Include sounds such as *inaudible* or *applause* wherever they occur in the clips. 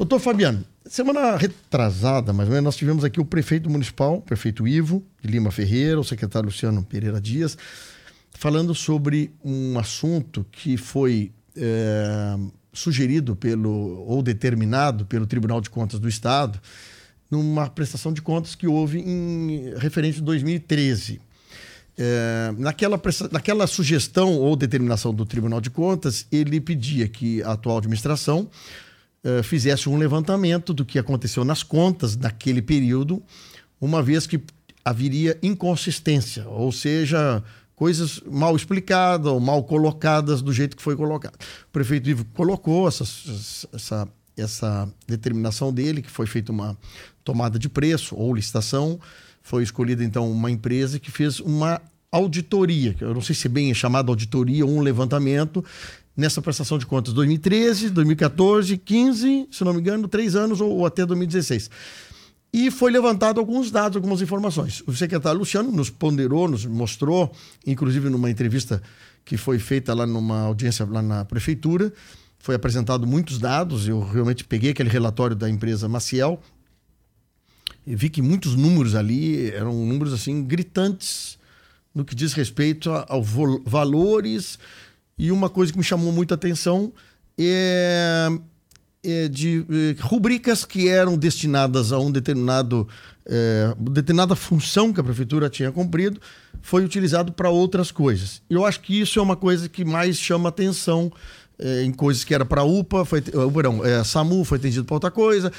Doutor Fabiano, semana retrasada, mais ou menos, nós tivemos aqui o prefeito municipal, o prefeito Ivo de Lima Ferreira, o secretário Luciano Pereira Dias, falando sobre um assunto que foi é, sugerido pelo ou determinado pelo Tribunal de Contas do Estado numa prestação de contas que houve em referente a 2013. É, naquela, naquela sugestão ou determinação do Tribunal de Contas, ele pedia que a atual administração uh, fizesse um levantamento do que aconteceu nas contas daquele período, uma vez que haveria inconsistência, ou seja, coisas mal explicadas ou mal colocadas do jeito que foi colocado. O prefeito Ivo colocou essa, essa, essa determinação dele, que foi feita uma tomada de preço ou licitação. Foi escolhida então uma empresa que fez uma auditoria, que eu não sei se é bem é chamada auditoria ou um levantamento, nessa prestação de contas 2013, 2014, 15, se não me engano, três anos ou, ou até 2016. E foi levantado alguns dados, algumas informações. O secretário Luciano nos ponderou, nos mostrou, inclusive numa entrevista que foi feita lá numa audiência lá na prefeitura, foi apresentado muitos dados. Eu realmente peguei aquele relatório da empresa Maciel e vi que muitos números ali eram números assim gritantes no que diz respeito aos valores e uma coisa que me chamou muita atenção é, é de é, rubricas que eram destinadas a um determinado é, determinada função que a prefeitura tinha cumprido foi utilizado para outras coisas. Eu acho que isso é uma coisa que mais chama atenção é, em coisas que era para UPA, foi, não, é, SAMU foi atendido para outra coisa.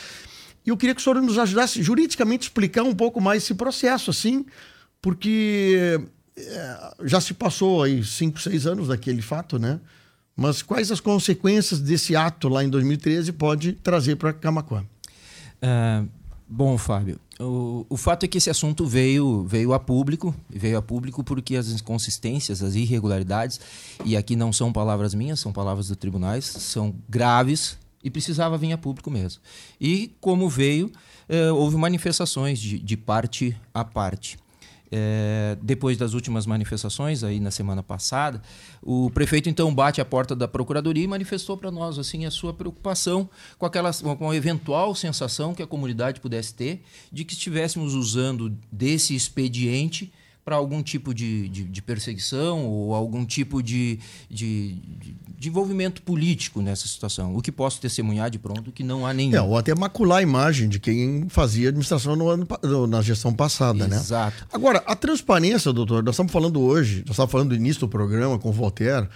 E eu queria que o senhor nos ajudasse juridicamente explicar um pouco mais esse processo, assim, porque é, já se passou aí cinco, seis anos daquele fato, né? Mas quais as consequências desse ato lá em 2013 pode trazer para Camacuã? Uh, bom, Fábio, o, o fato é que esse assunto veio, veio a público, veio a público porque as inconsistências, as irregularidades, e aqui não são palavras minhas, são palavras dos tribunais, são graves e precisava vir a público mesmo. E como veio, uh, houve manifestações de, de parte a parte. É, depois das últimas manifestações aí na semana passada, o prefeito então bate a porta da procuradoria e manifestou para nós assim a sua preocupação com aquela com a eventual sensação que a comunidade pudesse ter de que estivéssemos usando desse expediente para algum tipo de, de, de, perseguição ou algum tipo de, de, de, envolvimento político nessa situação. O que posso testemunhar de pronto que não há nenhum. É, ou até macular a imagem de quem fazia administração no ano, na gestão passada, Exato. né? Exato. Agora, a transparência, doutor, nós estamos falando hoje, nós estávamos falando do início do programa com o Voltaire.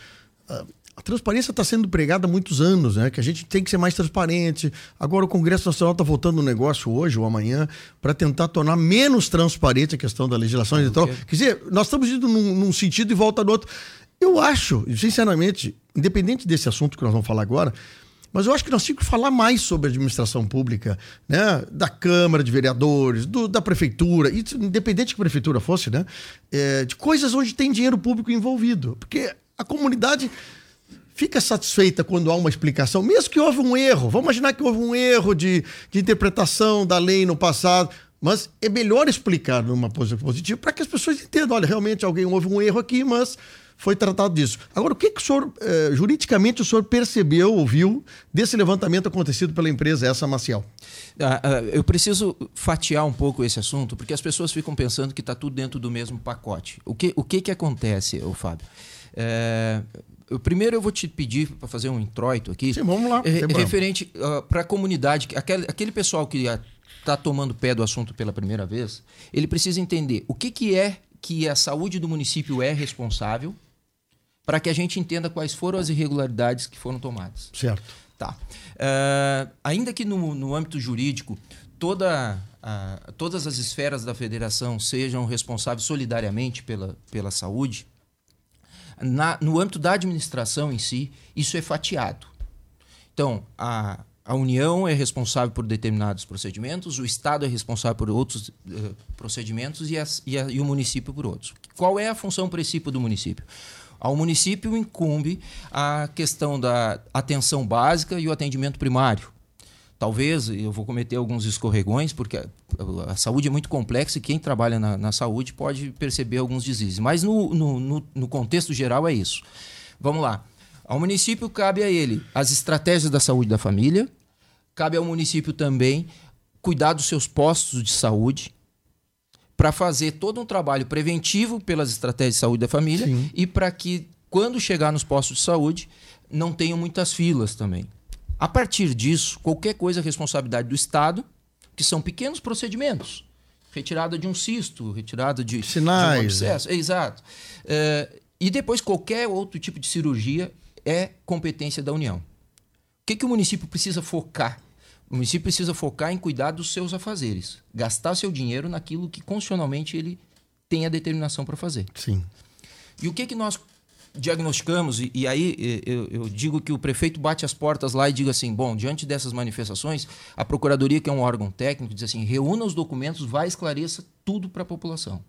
A transparência está sendo pregada há muitos anos, né? Que a gente tem que ser mais transparente. Agora o Congresso Nacional está voltando no negócio hoje ou amanhã para tentar tornar menos transparente a questão da legislação eleitoral. Quer dizer, nós estamos indo num, num sentido e volta no outro. Eu acho, sinceramente, independente desse assunto que nós vamos falar agora, mas eu acho que nós temos que falar mais sobre a administração pública, né? Da Câmara de Vereadores, do, da Prefeitura, independente que a Prefeitura fosse, né? É, de coisas onde tem dinheiro público envolvido. Porque a comunidade fica satisfeita quando há uma explicação, mesmo que houve um erro. Vamos imaginar que houve um erro de, de interpretação da lei no passado. Mas é melhor explicar numa posição positiva para que as pessoas entendam: olha, realmente alguém houve um erro aqui, mas foi tratado disso. Agora, o que, que o senhor, eh, juridicamente, o senhor percebeu, ouviu desse levantamento acontecido pela empresa, essa Maciel? Ah, ah, eu preciso fatiar um pouco esse assunto, porque as pessoas ficam pensando que está tudo dentro do mesmo pacote. O que, o que, que acontece, ô Fábio? É, eu, primeiro eu vou te pedir para fazer um introito aqui. Sim, vamos lá. É, referente uh, para a comunidade, aquele, aquele pessoal que está tomando pé do assunto pela primeira vez, ele precisa entender o que, que é que a saúde do município é responsável para que a gente entenda quais foram as irregularidades que foram tomadas. Certo. Tá. Uh, ainda que no, no âmbito jurídico toda, todas as esferas da federação sejam responsáveis solidariamente pela, pela saúde, na, no âmbito da administração em si, isso é fatiado. Então, a, a União é responsável por determinados procedimentos, o Estado é responsável por outros uh, procedimentos e, as, e, a, e, o município por outros. Qual é a função princípio do município? Ao município incumbe a questão da atenção básica e o atendimento primário. Talvez eu vou cometer alguns escorregões, porque a, a saúde é muito complexa e quem trabalha na, na saúde pode perceber alguns deslizes. Mas no, no, no, no contexto geral é isso. Vamos lá. Ao município cabe a ele as estratégias da saúde da família, cabe ao município também cuidar dos seus postos de saúde para fazer todo um trabalho preventivo pelas estratégias de saúde da família Sim. e para que, quando chegar nos postos de saúde, não tenham muitas filas também. A partir disso, qualquer coisa é responsabilidade do Estado, que são pequenos procedimentos. Retirada de um cisto, retirada de, Sinais, de um abscesso. Exato. É, e depois, qualquer outro tipo de cirurgia é competência da União. O que, que o município precisa focar? O município precisa focar em cuidar dos seus afazeres, gastar seu dinheiro naquilo que constitucionalmente ele tem a determinação para fazer. Sim. E o que, que nós diagnosticamos? E, e aí eh, eu, eu digo que o prefeito bate as portas lá e diga assim: bom, diante dessas manifestações, a Procuradoria, que é um órgão técnico, diz assim: reúna os documentos, vai esclareça tudo para a população.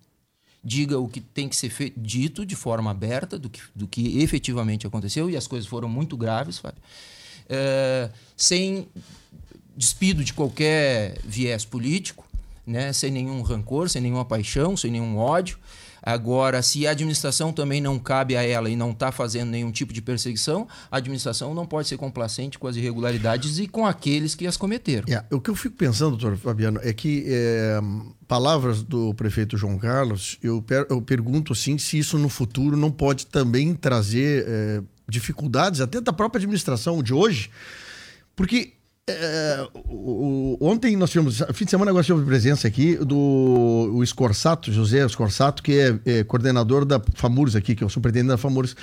Diga o que tem que ser dito de forma aberta do que, do que efetivamente aconteceu, e as coisas foram muito graves, Fábio. É, sem despido de qualquer viés político, né? sem nenhum rancor, sem nenhuma paixão, sem nenhum ódio. Agora, se a administração também não cabe a ela e não está fazendo nenhum tipo de perseguição, a administração não pode ser complacente com as irregularidades e com aqueles que as cometeram. É, o que eu fico pensando, doutor Fabiano, é que é, palavras do prefeito João Carlos, eu, per eu, pergunto assim se isso no futuro não pode também trazer é, dificuldades até da própria administração de hoje, porque é, o, ontem nós tivemos, fim de semana nós tivemos presença aqui do o Escorsato, José Escorsato, que é, é, coordenador da FAMURS aqui, que é o superintendente da FAMURS.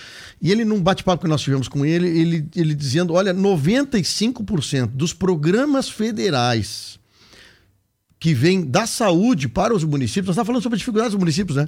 E ele, num bate-papo que nós tivemos com ele, ele, ele dizendo: olha, 95% dos programas federais que vêm da saúde para os municípios, nós estamos falando sobre dificuldades dos municípios, né?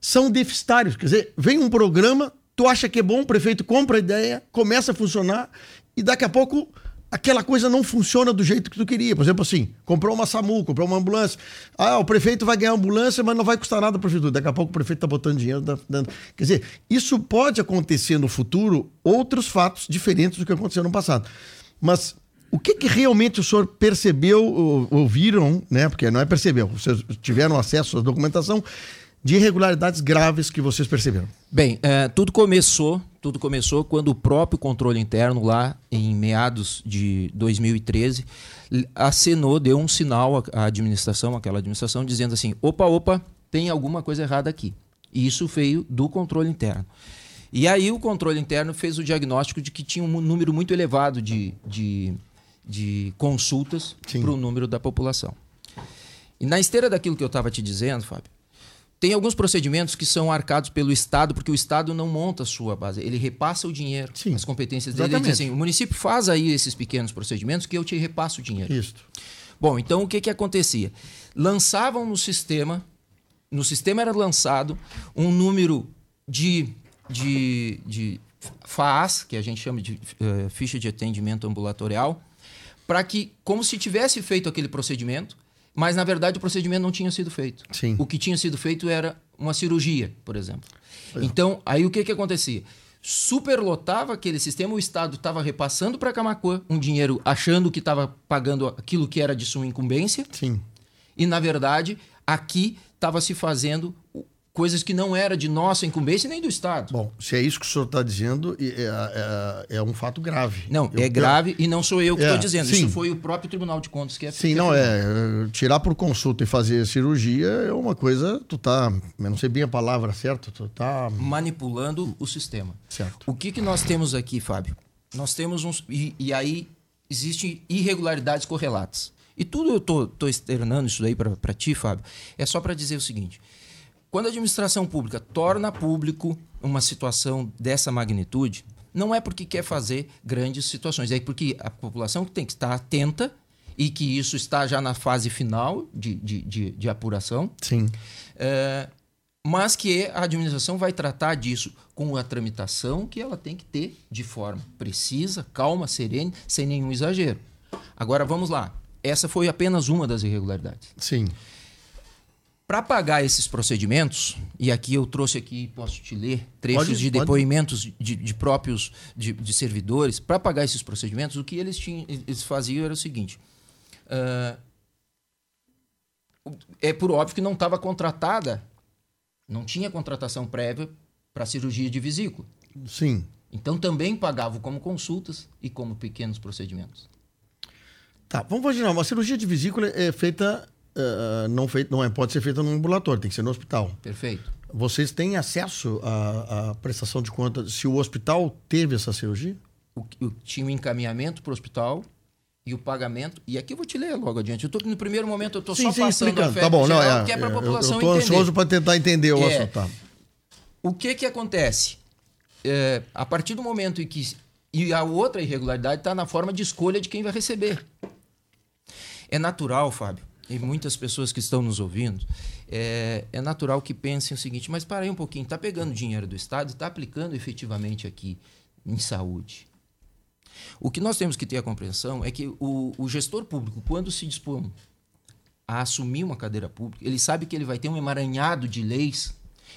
São deficitários. Quer dizer, vem um programa, tu acha que é bom, o prefeito compra a ideia, começa a funcionar, e daqui a pouco aquela coisa não funciona do jeito que tu queria. Por exemplo, assim, comprou uma SAMU, comprou uma ambulância. Ah, o prefeito vai ganhar ambulância, mas não vai custar nada para a prefeitura. Daqui a pouco o prefeito está botando dinheiro. Dando... Quer dizer, isso pode acontecer no futuro, outros fatos diferentes do que aconteceu no passado. Mas o que, que realmente o senhor percebeu, ouviram, né? Porque não é percebeu, vocês tiveram acesso à documentação de irregularidades graves que vocês perceberam? Bem, é, tudo começou, tudo começou quando o próprio controle interno lá em meados de 2013 acenou, deu um sinal à administração, aquela administração dizendo assim: "Opa, opa, tem alguma coisa errada aqui". E isso veio do controle interno. E aí o controle interno fez o diagnóstico de que tinha um número muito elevado de, de, de consultas para o número da população. E na esteira daquilo que eu estava te dizendo, Fábio, tem alguns procedimentos que são arcados pelo Estado, porque o Estado não monta a sua base, ele repassa o dinheiro, Sim, as competências dele. Ele diz assim, o município faz aí esses pequenos procedimentos que eu te repasso o dinheiro. Isso. Bom, então o que, que acontecia? Lançavam no sistema, no sistema era lançado um número de, de, de FAAS, que a gente chama de uh, ficha de atendimento ambulatorial, para que, como se tivesse feito aquele procedimento, mas na verdade o procedimento não tinha sido feito. Sim. O que tinha sido feito era uma cirurgia, por exemplo. Então, aí o que, que acontecia? Superlotava aquele sistema, o Estado estava repassando para Camacuã um dinheiro achando que estava pagando aquilo que era de sua incumbência. Sim. E, na verdade, aqui estava se fazendo coisas que não era de nossa incumbência nem do Estado. Bom, se é isso que o senhor está dizendo, é, é, é, um fato grave. Não, eu, é grave eu, e não sou eu que estou é, dizendo. Sim. Isso foi o próprio Tribunal de Contas que é Sim, não é. Tirar por consulta e fazer cirurgia é uma coisa. Tu tá. Eu não sei bem a palavra certa, tu tá. Manipulando o sistema. Certo. O que, que nós temos aqui, Fábio? Nós temos uns. E, e aí existem irregularidades correlatas. E tudo eu tô, tô externando isso daí para ti, Fábio, é só para dizer o seguinte. Quando a administração pública torna público uma situação dessa magnitude, não é porque quer fazer grandes situações, é porque a população tem que estar atenta e que isso está já na fase final de, de, de, de apuração. Sim. É, mas que a administração vai tratar disso com a tramitação que ela tem que ter de forma precisa, calma, serena, sem nenhum exagero. Agora vamos lá. Essa foi apenas uma das irregularidades. Sim. Para pagar esses procedimentos, e aqui eu trouxe aqui, posso te ler, trechos pode, de depoimentos de, de, próprios de, de servidores, para pagar esses procedimentos, o que eles, tinham, eles faziam era o seguinte. Uh, é por óbvio que não estava contratada, não tinha contratação prévia para cirurgia de vesícula. Sim. Então também pagavam como consultas e como pequenos procedimentos. Tá, vamos imaginar, uma cirurgia de vesícula é feita, uh, não, feita não é, pode ser feita no ambulatório, tem que ser no hospital. Perfeito. Vocês têm acesso à, à prestação de contas se o hospital teve essa cirurgia? O, o, tinha o um encaminhamento para o hospital e o pagamento. E aqui eu vou te ler logo adiante. Eu tô, no primeiro momento eu estou só sim, passando explicando. a tá bom, não, é, que é para a população entender. Eu estou ansioso para tentar entender o é, assunto. Tá. O que que acontece? É, a partir do momento em que... E a outra irregularidade está na forma de escolha de quem vai receber. É natural, Fábio, e muitas pessoas que estão nos ouvindo, é, é natural que pensem o seguinte: mas para aí um pouquinho, está pegando dinheiro do Estado e está aplicando efetivamente aqui em saúde. O que nós temos que ter a compreensão é que o, o gestor público, quando se dispõe a assumir uma cadeira pública, ele sabe que ele vai ter um emaranhado de leis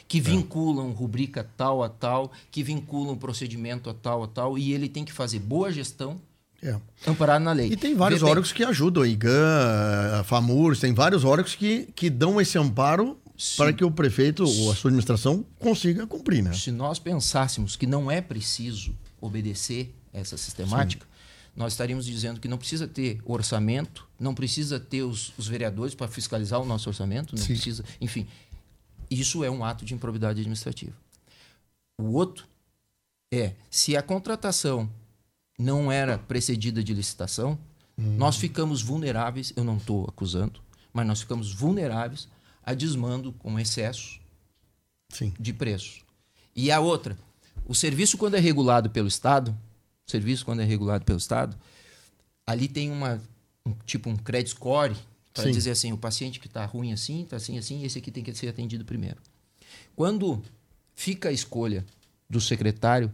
que é. vinculam rubrica tal a tal, que vinculam procedimento a tal a tal, e ele tem que fazer boa gestão é. amparado na lei. E tem vários Vê órgãos que ajudam, a IGAN, a FAMURS, tem vários órgãos que, que dão esse amparo Sim. para que o prefeito ou a sua administração consiga cumprir, né? Se nós pensássemos que não é preciso obedecer essa sistemática, Sim. nós estaríamos dizendo que não precisa ter orçamento, não precisa ter os, os vereadores para fiscalizar o nosso orçamento, não Sim. precisa, enfim, isso é um ato de improbidade administrativa. O outro é se a contratação não era precedida de licitação, hum. nós ficamos vulneráveis, eu não estou acusando, mas nós ficamos vulneráveis a desmando com excesso Sim. de preço. E a outra, o serviço quando é regulado pelo Estado, o serviço quando é regulado pelo Estado, ali tem uma um, tipo um credit score para dizer assim, o paciente que está ruim assim, está assim, assim, esse aqui tem que ser atendido primeiro. Quando fica a escolha do secretário,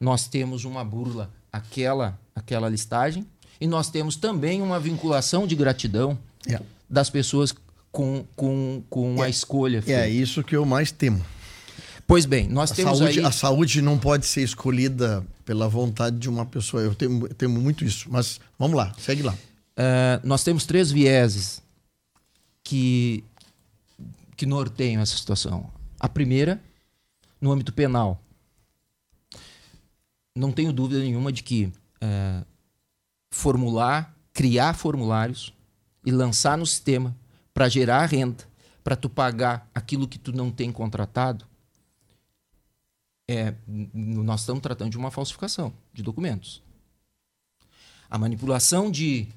nós temos uma burla aquela, aquela listagem. E nós temos também uma vinculação de gratidão é. das pessoas com, com, com é. a escolha. É isso que eu mais temo. Pois bem, nós a temos saúde, aí... A saúde não pode ser escolhida pela vontade de uma pessoa. Eu temo, temo muito isso. Mas vamos lá, segue lá. Uh, nós temos três vieses que, que norteiam essa situação. A primeira, no âmbito penal não tenho dúvida nenhuma de que é, formular, criar formulários e lançar no sistema para gerar renda, para tu pagar aquilo que tu não tem contratado, é, nós estamos tratando de uma falsificação de documentos. A manipulação de.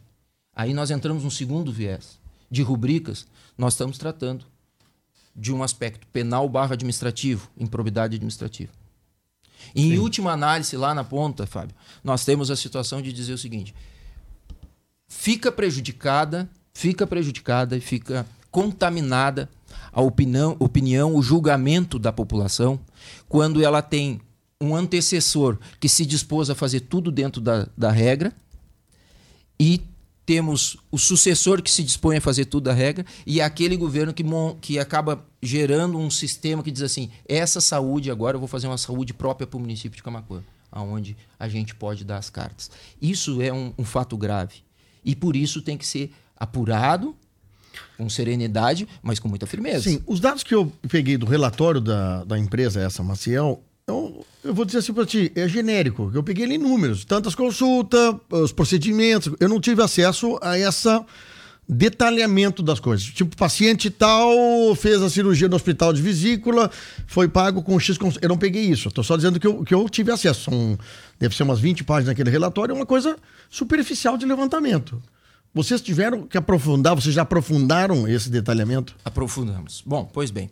Aí nós entramos no segundo viés. De rubricas, nós estamos tratando de um aspecto penal barra administrativo, improbidade administrativa. E em última análise, lá na ponta, Fábio, nós temos a situação de dizer o seguinte: fica prejudicada, fica prejudicada e fica contaminada a opinião, opinião, o julgamento da população quando ela tem um antecessor que se dispôs a fazer tudo dentro da, da regra e temos o sucessor que se dispõe a fazer tudo da regra e aquele governo que, que acaba gerando um sistema que diz assim: essa saúde agora eu vou fazer uma saúde própria para o município de Camacuã, aonde a gente pode dar as cartas. Isso é um, um fato grave e por isso tem que ser apurado com serenidade, mas com muita firmeza. Sim, os dados que eu peguei do relatório da, da empresa, essa Maciel, eu, eu vou dizer assim para ti, é genérico. Eu peguei ele em números, tantas consultas, os procedimentos. Eu não tive acesso a essa detalhamento das coisas. Tipo, paciente tal fez a cirurgia no hospital de vesícula, foi pago com X. Eu não peguei isso. Estou só dizendo que eu, que eu tive acesso. São, deve ser umas 20 páginas naquele relatório, é uma coisa superficial de levantamento. Vocês tiveram que aprofundar, vocês já aprofundaram esse detalhamento? Aprofundamos. Bom, pois bem.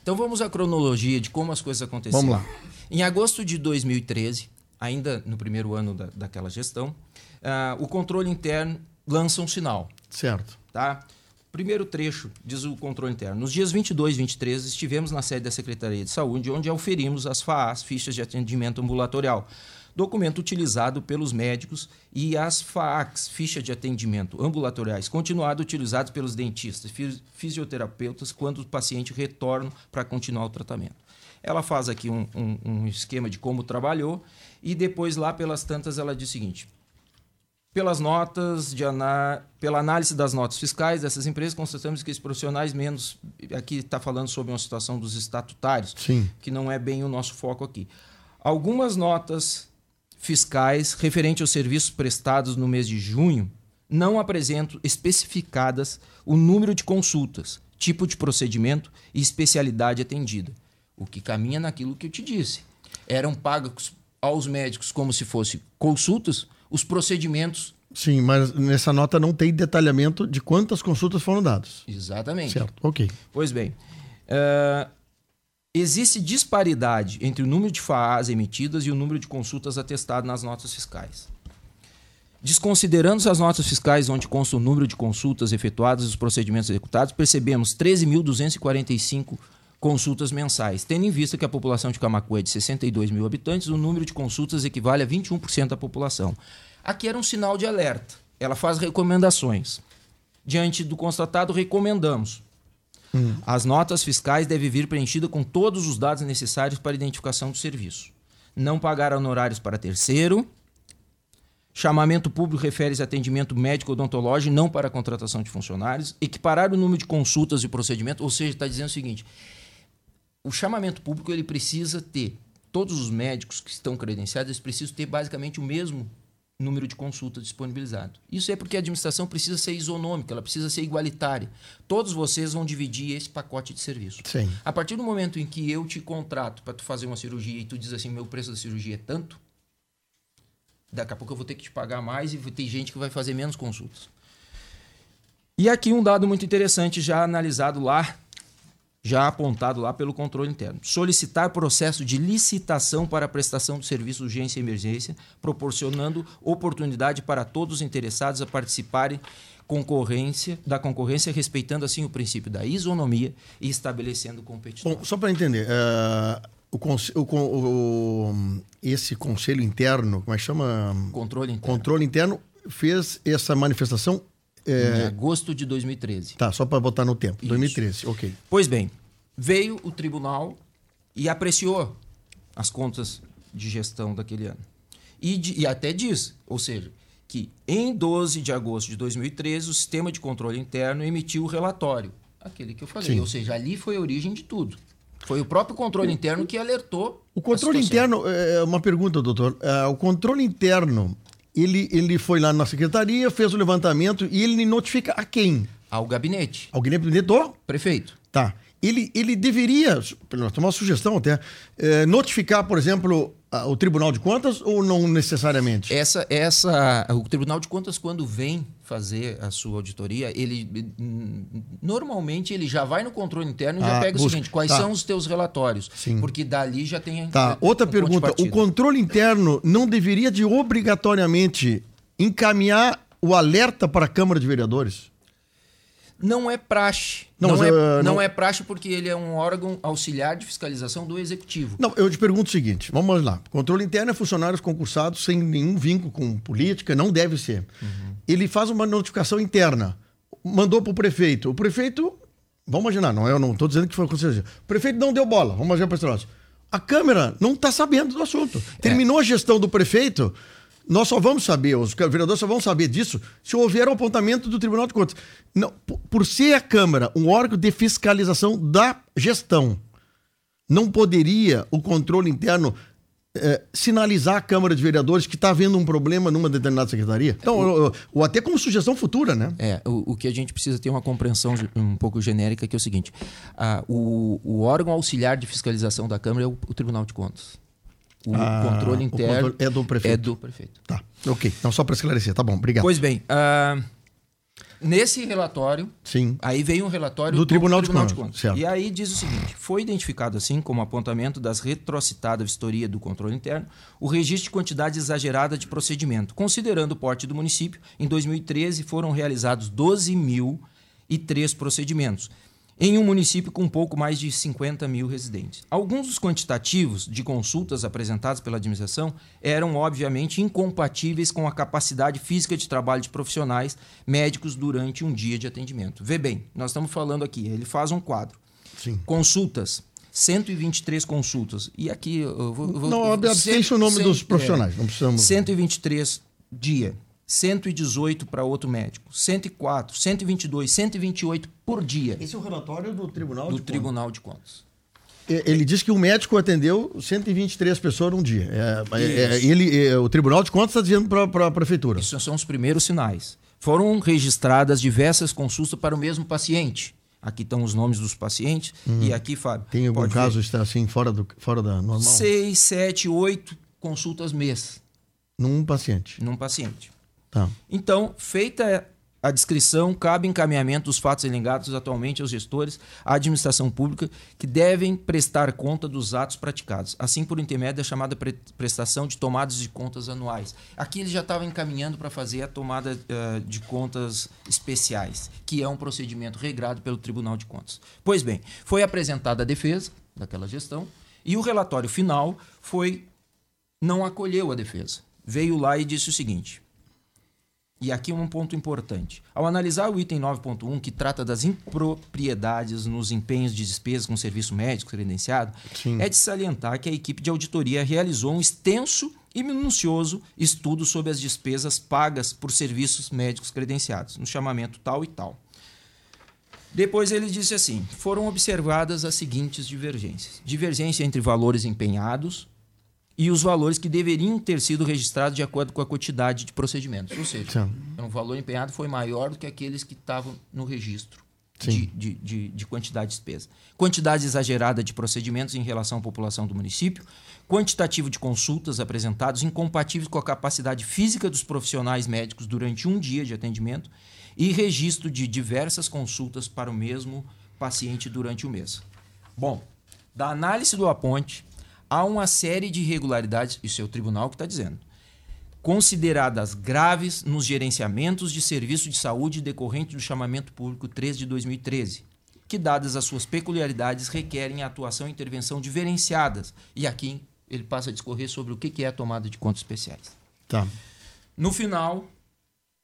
Então vamos à cronologia de como as coisas aconteceram. Vamos lá. Em agosto de 2013, ainda no primeiro ano da, daquela gestão, uh, o controle interno lança um sinal. Certo. Tá? Primeiro trecho, diz o controle interno. Nos dias 22 e 23, estivemos na sede da Secretaria de Saúde, onde oferimos as FAAs, fichas de atendimento ambulatorial, documento utilizado pelos médicos, e as FAACs, ficha de atendimento ambulatoriais, continuado utilizados pelos dentistas, fisioterapeutas, quando o paciente retorna para continuar o tratamento. Ela faz aqui um, um, um esquema de como trabalhou e depois lá pelas tantas ela diz o seguinte: pelas notas de pela análise das notas fiscais dessas empresas, constatamos que esses profissionais menos. Aqui está falando sobre uma situação dos estatutários, Sim. que não é bem o nosso foco aqui. Algumas notas fiscais referente aos serviços prestados no mês de junho não apresentam especificadas o número de consultas, tipo de procedimento e especialidade atendida. O que caminha naquilo que eu te disse. Eram pagos aos médicos como se fossem consultas, os procedimentos. Sim, mas nessa nota não tem detalhamento de quantas consultas foram dadas. Exatamente. Certo, ok. Pois bem. Uh, existe disparidade entre o número de FAAs emitidas e o número de consultas atestadas nas notas fiscais. Desconsiderando as notas fiscais onde consta o número de consultas efetuadas e os procedimentos executados, percebemos 13.245 consultas mensais. Tendo em vista que a população de Camacuã é de 62 mil habitantes, o número de consultas equivale a 21% da população. Aqui era um sinal de alerta. Ela faz recomendações. Diante do constatado, recomendamos. Hum. As notas fiscais devem vir preenchidas com todos os dados necessários para a identificação do serviço. Não pagar honorários para terceiro. Chamamento público refere-se a atendimento médico odontológico, não para a contratação de funcionários. Equiparar o número de consultas e procedimentos, ou seja, está dizendo o seguinte: o chamamento público ele precisa ter, todos os médicos que estão credenciados, eles precisam ter basicamente o mesmo número de consultas disponibilizado. Isso é porque a administração precisa ser isonômica, ela precisa ser igualitária. Todos vocês vão dividir esse pacote de serviço. Sim. A partir do momento em que eu te contrato para tu fazer uma cirurgia e tu diz assim, meu preço da cirurgia é tanto, daqui a pouco eu vou ter que te pagar mais e tem gente que vai fazer menos consultas. E aqui um dado muito interessante já analisado lá já apontado lá pelo controle interno. Solicitar processo de licitação para a prestação do serviço urgência e emergência, proporcionando oportunidade para todos os interessados a participarem concorrência, da concorrência, respeitando assim o princípio da isonomia e estabelecendo competitividade. Bom, só para entender, uh, o, o, o, esse conselho interno, como é que chama? Controle interno. Controle interno fez essa manifestação é... Em agosto de 2013. Tá, só para botar no tempo. Isso. 2013, ok. Pois bem, veio o tribunal e apreciou as contas de gestão daquele ano. E, de, e até diz, ou seja, que em 12 de agosto de 2013 o sistema de controle interno emitiu o relatório, aquele que eu falei. Sim. Ou seja, ali foi a origem de tudo. Foi o próprio controle interno que alertou. O controle interno, é, é uma pergunta, doutor. Uh, o controle interno ele, ele foi lá na secretaria, fez o levantamento e ele notifica a quem? Ao gabinete. Ao gabinete do? Prefeito. Tá. Ele, ele deveria, nós temos uma sugestão até, é, notificar, por exemplo, o Tribunal de Contas ou não necessariamente? Essa, essa, o Tribunal de Contas, quando vem fazer a sua auditoria, ele normalmente ele já vai no controle interno e ah, já pega busca. o seguinte: quais tá. são os teus relatórios? Sim. Porque dali já tem. Tá. Outra um pergunta: o controle interno não deveria de obrigatoriamente encaminhar o alerta para a Câmara de Vereadores? Não é praxe. Não, não, é, uh, não, não, é praxe porque ele é um órgão auxiliar de fiscalização do executivo. Não, eu te pergunto o seguinte: vamos lá. Controle interno é funcionários concursados sem nenhum vínculo com política, não deve ser. Uhum. Ele faz uma notificação interna, mandou para o prefeito. O prefeito, vamos imaginar, não, eu não estou dizendo que foi acontecer. O prefeito não deu bola, vamos imaginar para A Câmara não está sabendo do assunto. É. Terminou é. a gestão do prefeito nós só vamos saber, os vereadores só vão saber disso se houver o apontamento do Tribunal de Contas. Não, por ser a Câmara um órgão de fiscalização da gestão, não poderia o controle interno é, sinalizar à Câmara de Vereadores que está havendo um problema numa determinada secretaria? Então, ou, ou até como sugestão futura, né? É, o, o, que a gente precisa ter uma compreensão um pouco genérica, que é o seguinte: a, o, o órgão auxiliar de fiscalização da Câmara é o, o Tribunal de Contas. O ah, controle interno o controle é do prefeito. É do prefeito. Tá, ok. Então, só para esclarecer, tá bom, obrigado. Pois bem, uh, nesse relatório, Sim. aí veio um relatório do, do Tribunal, Tribunal, de, Contas. E aí diz o seguinte: foi identificado assim como apontamento das retrocitadas vistoria do controle interno o registro de quantidade exagerada de procedimento. Considerando o porte do município, em 2013 foram realizados 12 mil e três procedimentos em um município com um pouco mais de 50 mil residentes. Alguns dos quantitativos de consultas apresentados pela administração eram, obviamente, incompatíveis com a capacidade física de trabalho de profissionais médicos durante um dia de atendimento. Vê bem, nós estamos falando aqui, ele faz um quadro. Sim. Consultas. 123 consultas. E aqui eu vou. Eu vou não, abstém o nome dos profissionais. É, não precisamos. 123 dia. 118 para outro médico, 104, 122, 128 por dia. Esse é o relatório do Tribunal do de Tribunal de Contas. Ele diz que o médico atendeu 123 pessoas num dia. É, é, é ele, é, o Tribunal de Contas está dizendo para a prefeitura. Esses são os primeiros sinais. foram registradas diversas consultas para o mesmo paciente. Aqui estão os nomes dos pacientes. E aqui, Fábio. Tem algum caso ver. está assim fora, do, fora da normal? Seis, sete, oito consultas mês Num paciente. num paciente. Tá. Então, feita a descrição, cabe encaminhamento dos fatos alegados atualmente aos gestores, à administração pública, que devem prestar conta dos atos praticados, assim por intermédio da chamada pre- prestação de tomadas de contas anuais. Aqui ele já estava encaminhando para fazer a tomada eh, de contas especiais, que é um procedimento regrado pelo Tribunal de Contas. Pois bem, foi apresentada a defesa daquela gestão e o relatório final foi não acolheu a defesa. Veio lá e disse o seguinte: e aqui um ponto importante. Ao analisar o item 9.1, que trata das impropriedades nos empenhos de despesas com serviço médico credenciado, Sim. é de salientar que a equipe de auditoria realizou um extenso e minucioso estudo sobre as despesas pagas por serviços médicos credenciados, no chamamento tal e tal. Depois ele disse assim: foram observadas as seguintes divergências: divergência entre valores empenhados e os valores que deveriam ter sido registrados de acordo com a quantidade de procedimentos. Ou seja, Sim. o valor empenhado foi maior do que aqueles que estavam no registro de, de, de, de quantidade de despesa. Quantidade exagerada de procedimentos em relação à população do município, quantitativo de consultas apresentados incompatíveis com a capacidade física dos profissionais médicos durante um dia de atendimento e registro de diversas consultas para o mesmo paciente durante o mês. Bom, da análise do aponte, há uma série de irregularidades, isso é o tribunal que está dizendo, consideradas graves nos gerenciamentos de serviço de saúde decorrente do chamamento público 3 de 2013, que, dadas as suas peculiaridades, requerem atuação e intervenção diferenciadas. E aqui ele passa a discorrer sobre o que que é a tomada de contas especiais. Tá. No final,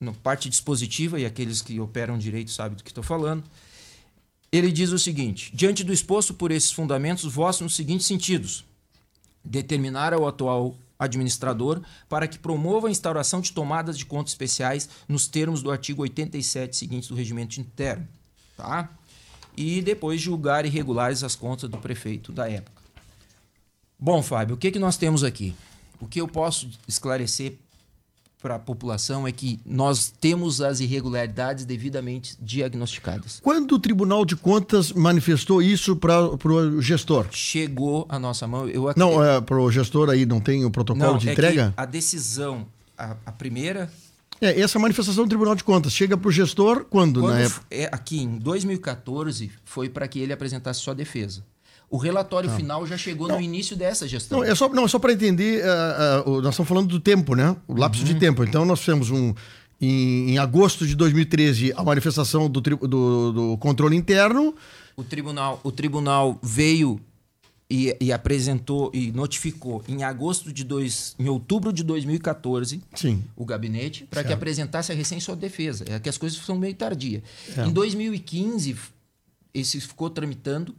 na parte dispositiva, e aqueles que operam direito sabem do que estou falando, ele diz o seguinte: diante do exposto por esses fundamentos, vosso nos seguintes sentidos: determinar ao atual administrador para que promova a instauração de tomadas de contas especiais nos termos do artigo 87 seguintes do regimento interno, tá? E depois julgar irregulares as contas do prefeito da época. Bom, Fábio, o que, que nós temos aqui? O que eu posso esclarecer para a população é que nós temos as irregularidades devidamente diagnosticadas. Quando o Tribunal de Contas manifestou isso para o gestor? Chegou a nossa mão. Eu Não, é, para o gestor aí não tem o protocolo Não, de é entrega? a decisão, a, a primeira, É, essa manifestação do Tribunal de Contas chega para o gestor quando, quando na época? é, aqui em 2014, foi para que ele apresentasse sua defesa. O relatório final já chegou no início dessa gestão. Não, é só, não, é só para entender, ah, ah, o- nós estamos falando do tempo, né? O lapso Uhum. de tempo. Então, nós fizemos um. Em, em agosto de 2013, a manifestação do, do, do controle interno. O tribunal, o tribunal veio e, e apresentou e notificou em agosto de dois, em outubro de 2014 Sim. o gabinete para que apresentasse a recém sua defesa. É que as coisas são meio tardia. É. Em 2015 f- esse ficou tramitando.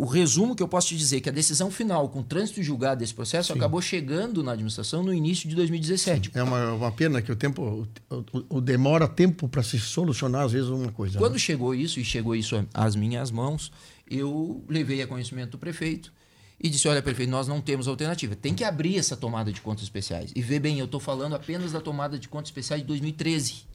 O resumo que eu posso te dizer é que a decisão final com trânsito julgado desse processo acabou chegando na administração no início de 2017. É uma, uma pena que o tempo. O, o- o demora tempo para se solucionar, às vezes, uma coisa. Quando né? chegou isso e chegou isso às minhas mãos, eu levei a conhecimento do prefeito e disse: Olha, prefeito, nós não temos alternativa. Tem que abrir essa tomada de contas especiais. E vê bem, eu estou falando apenas da tomada de contas especiais de 2013.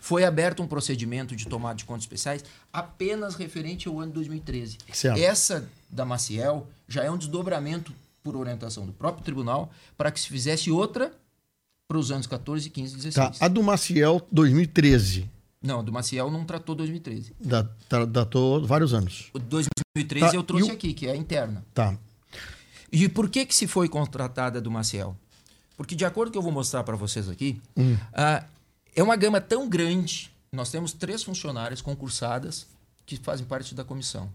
Foi aberto um procedimento de tomada de contas especiais apenas referente ao ano 2013. Certo. Essa da Maciel já é um desdobramento por orientação do próprio tribunal para que se fizesse outra para os anos 14, 15 e 16. Tá, a do Maciel, 2013. Não, a do Maciel não tratou 2013. Da, da- datou vários anos. O 2013 Tá, eu trouxe o- aqui, que é a interna. Tá. E por que que se foi contratada do Maciel? Porque de acordo com o que eu vou mostrar para vocês aqui, ah, é uma gama tão grande. Nós temos três funcionárias concursadas que fazem parte da comissão.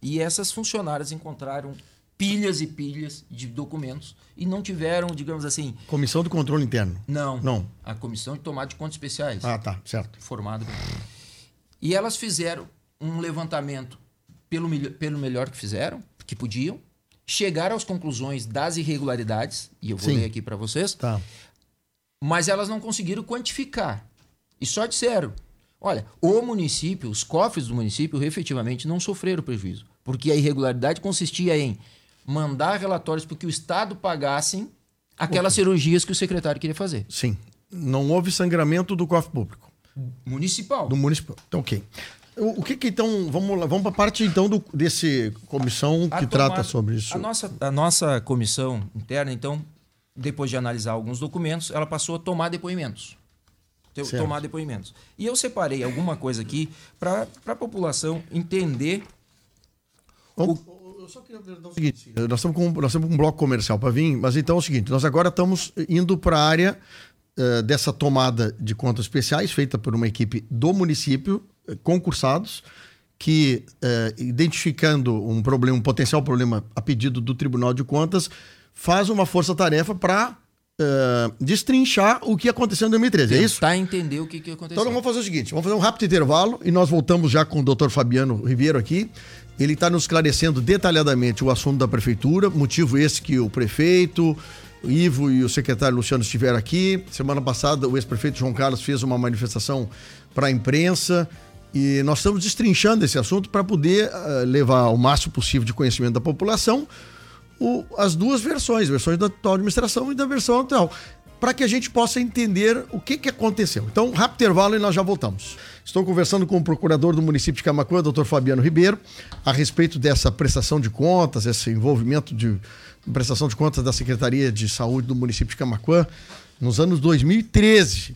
E essas funcionárias encontraram pilhas e pilhas de documentos e não tiveram, digamos assim, Comissão do Controle Interno. não, Não. a comissão de tomada de contas especiais Ah, tá, certo. formada. E elas fizeram um levantamento pelo, pelo melhor que fizeram, que podiam, chegaram às conclusões das irregularidades, e eu vou Sim. ler aqui para vocês, Tá. Mas elas não conseguiram quantificar. E só disseram: olha, o município, os cofres do município, efetivamente não sofreram prejuízo, porque a irregularidade consistia em mandar relatórios para que o Estado pagassem aquelas cirurgias que o secretário queria fazer. Sim. Não houve sangramento do cofre público. Municipal. Do municipal. Então, ok. O, que que então. Vamos lá, vamos para a parte então do, desse comissão que A trata tomada- sobre isso. A nossa, a nossa comissão interna, então, depois de analisar alguns documentos, ela passou a tomar depoimentos. Certo. Tomar depoimentos. E eu separei alguma coisa aqui para a população entender. Vamos- Eu só queria perguntar o seguinte: nós estamos com, nós estamos com um bloco comercial para vir, mas então é o seguinte: nós agora estamos indo para a área eh, dessa tomada de contas especiais, feita por uma equipe do município, eh, concursados, que, eh, identificando um problema, um potencial problema a pedido do Tribunal de Contas, faz uma força-tarefa para destrinchar o que aconteceu em 2013. É isso? Tentar entender o que, que aconteceu. Então vamos fazer o seguinte, vamos fazer um rápido intervalo e nós voltamos já com o doutor Fabiano Ribeiro aqui. Ele está nos esclarecendo detalhadamente o assunto da prefeitura, motivo esse que o prefeito, o Ivo e o secretário Luciano estiveram aqui. Semana passada o ex-prefeito João Carlos fez uma manifestação para a imprensa e nós estamos destrinchando esse assunto para poder ah, levar o máximo possível de conhecimento da população o- as duas versões, versões da atual administração e da versão atual, para que a gente possa entender o que, que aconteceu. Então, rápido intervalo e nós já voltamos. Estou conversando com o procurador do município de Camacuã, doutor Fabiano Ribeiro, a respeito dessa prestação de contas, esse envolvimento de prestação de contas da Secretaria de Saúde do município de Camacuã nos anos 2013.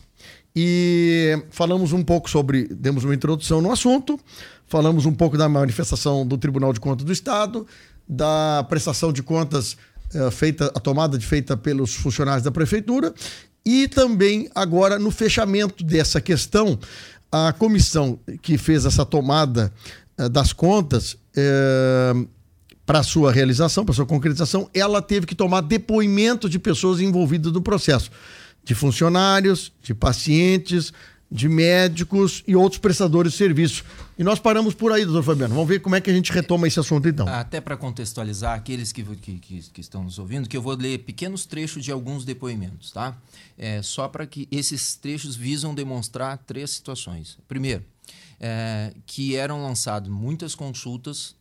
E falamos um pouco sobre, demos uma introdução no assunto, falamos um pouco da manifestação do Tribunal de Contas do Estado, da prestação de contas eh, feita, a tomada de feita pelos funcionários da prefeitura e também agora no fechamento dessa questão, a comissão que fez essa tomada eh, das contas para sua realização, para sua concretização, ela teve que tomar depoimento de pessoas envolvidas no processo, de funcionários, de pacientes, de médicos e outros prestadores de serviço. E nós paramos por aí, doutor Fabiano. Vamos ver como é que a gente retoma esse assunto então. Até para contextualizar aqueles que, que, que, estão nos ouvindo, que eu vou ler pequenos trechos de alguns depoimentos, tá? É, só para que esses trechos visam demonstrar três situações. Primeiro, é, que eram lançadas muitas consultas